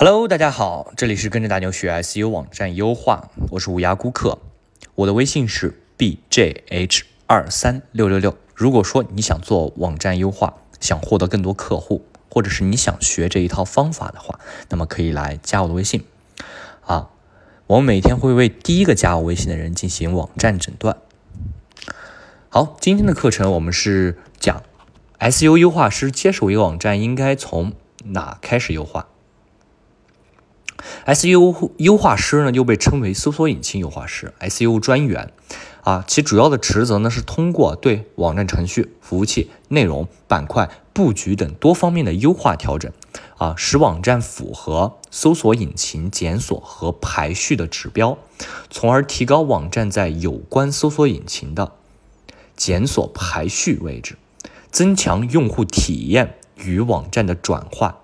Hello，大家好，这里是跟着大牛学 SEO 网站优化，我是无牙顾客，我的微信是 bjh 二三六六六。如果说你想做网站优化，想获得更多客户，或者是你想学这一套方法的话，那么可以来加我的微信啊。我们每天会为第一个加我微信的人进行网站诊断。好，今天的课程我们是讲 SEO 优化师接手一个网站应该从哪开始优化。SEO 优化师呢，又被称为搜索引擎优化师、SEO 专员，啊，其主要的职责呢是通过对网站程序、服务器、内容、板块、布局等多方面的优化调整，啊，使网站符合搜索引擎检索和排序的指标，从而提高网站在有关搜索引擎的检索排序位置，增强用户体验与网站的转化。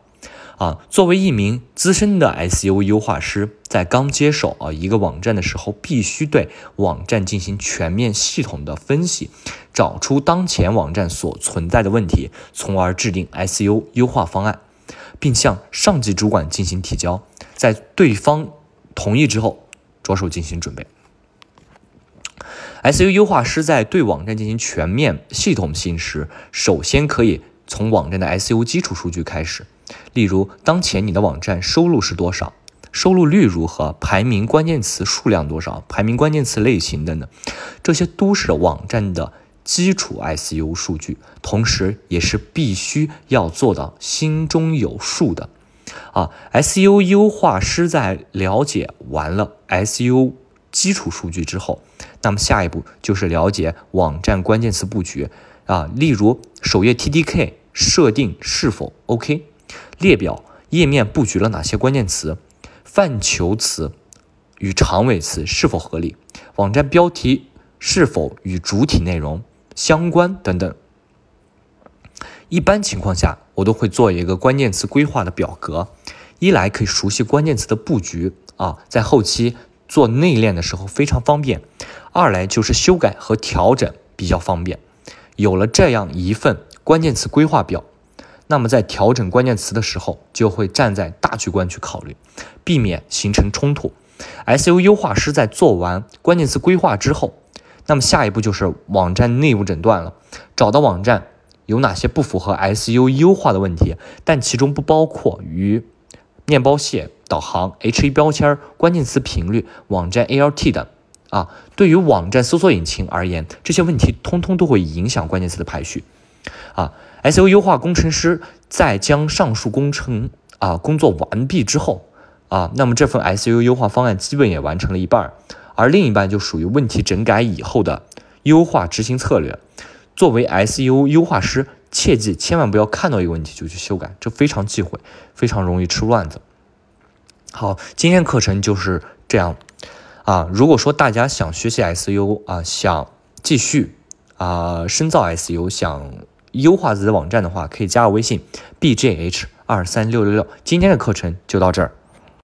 啊，作为一名资深的 SEO 优化师，在刚接手啊一个网站的时候，必须对网站进行全面系统的分析，找出当前网站所存在的问题，从而制定 SEO 优化方案，并向上级主管进行提交，在对方同意之后，着手进行准备。SEO 优化师在对网站进行全面系统性时，首先可以从网站的 SEO 基础数据开始。例如，当前你的网站收入是多少？收入率如何？排名关键词数量多少？排名关键词类型等等，这些都是网站的基础 SEO 数据，同时也是必须要做到心中有数的。啊，SEO 优化师在了解完了 SEO 基础数据之后，那么下一步就是了解网站关键词布局啊，例如首页 TDK 设定是否 OK。列表页面布局了哪些关键词？范畴词与长尾词是否合理？网站标题是否与主体内容相关？等等。一般情况下，我都会做一个关键词规划的表格，一来可以熟悉关键词的布局啊，在后期做内链的时候非常方便；二来就是修改和调整比较方便。有了这样一份关键词规划表。那么在调整关键词的时候，就会站在大局观去考虑，避免形成冲突。SEO 优化师在做完关键词规划之后，那么下一步就是网站内部诊断了，找到网站有哪些不符合 SEO 优化的问题，但其中不包括与面包屑、导航、H1 标签、关键词频率、网站 ALT 等。啊，对于网站搜索引擎而言，这些问题通通都会影响关键词的排序。啊。SEO 优化工程师在将上述工程啊工作完毕之后啊，那么这份 SEO 优化方案基本也完成了一半，而另一半就属于问题整改以后的优化执行策略。作为 SEO 优化师，切记千万不要看到一个问题就去修改，这非常忌讳，非常容易吃乱子。好，今天课程就是这样啊。如果说大家想学习 SU 啊，想继续啊深造 SU，想优化自己的网站的话，可以加我微信 b j h 二三六六六。今天的课程就到这儿。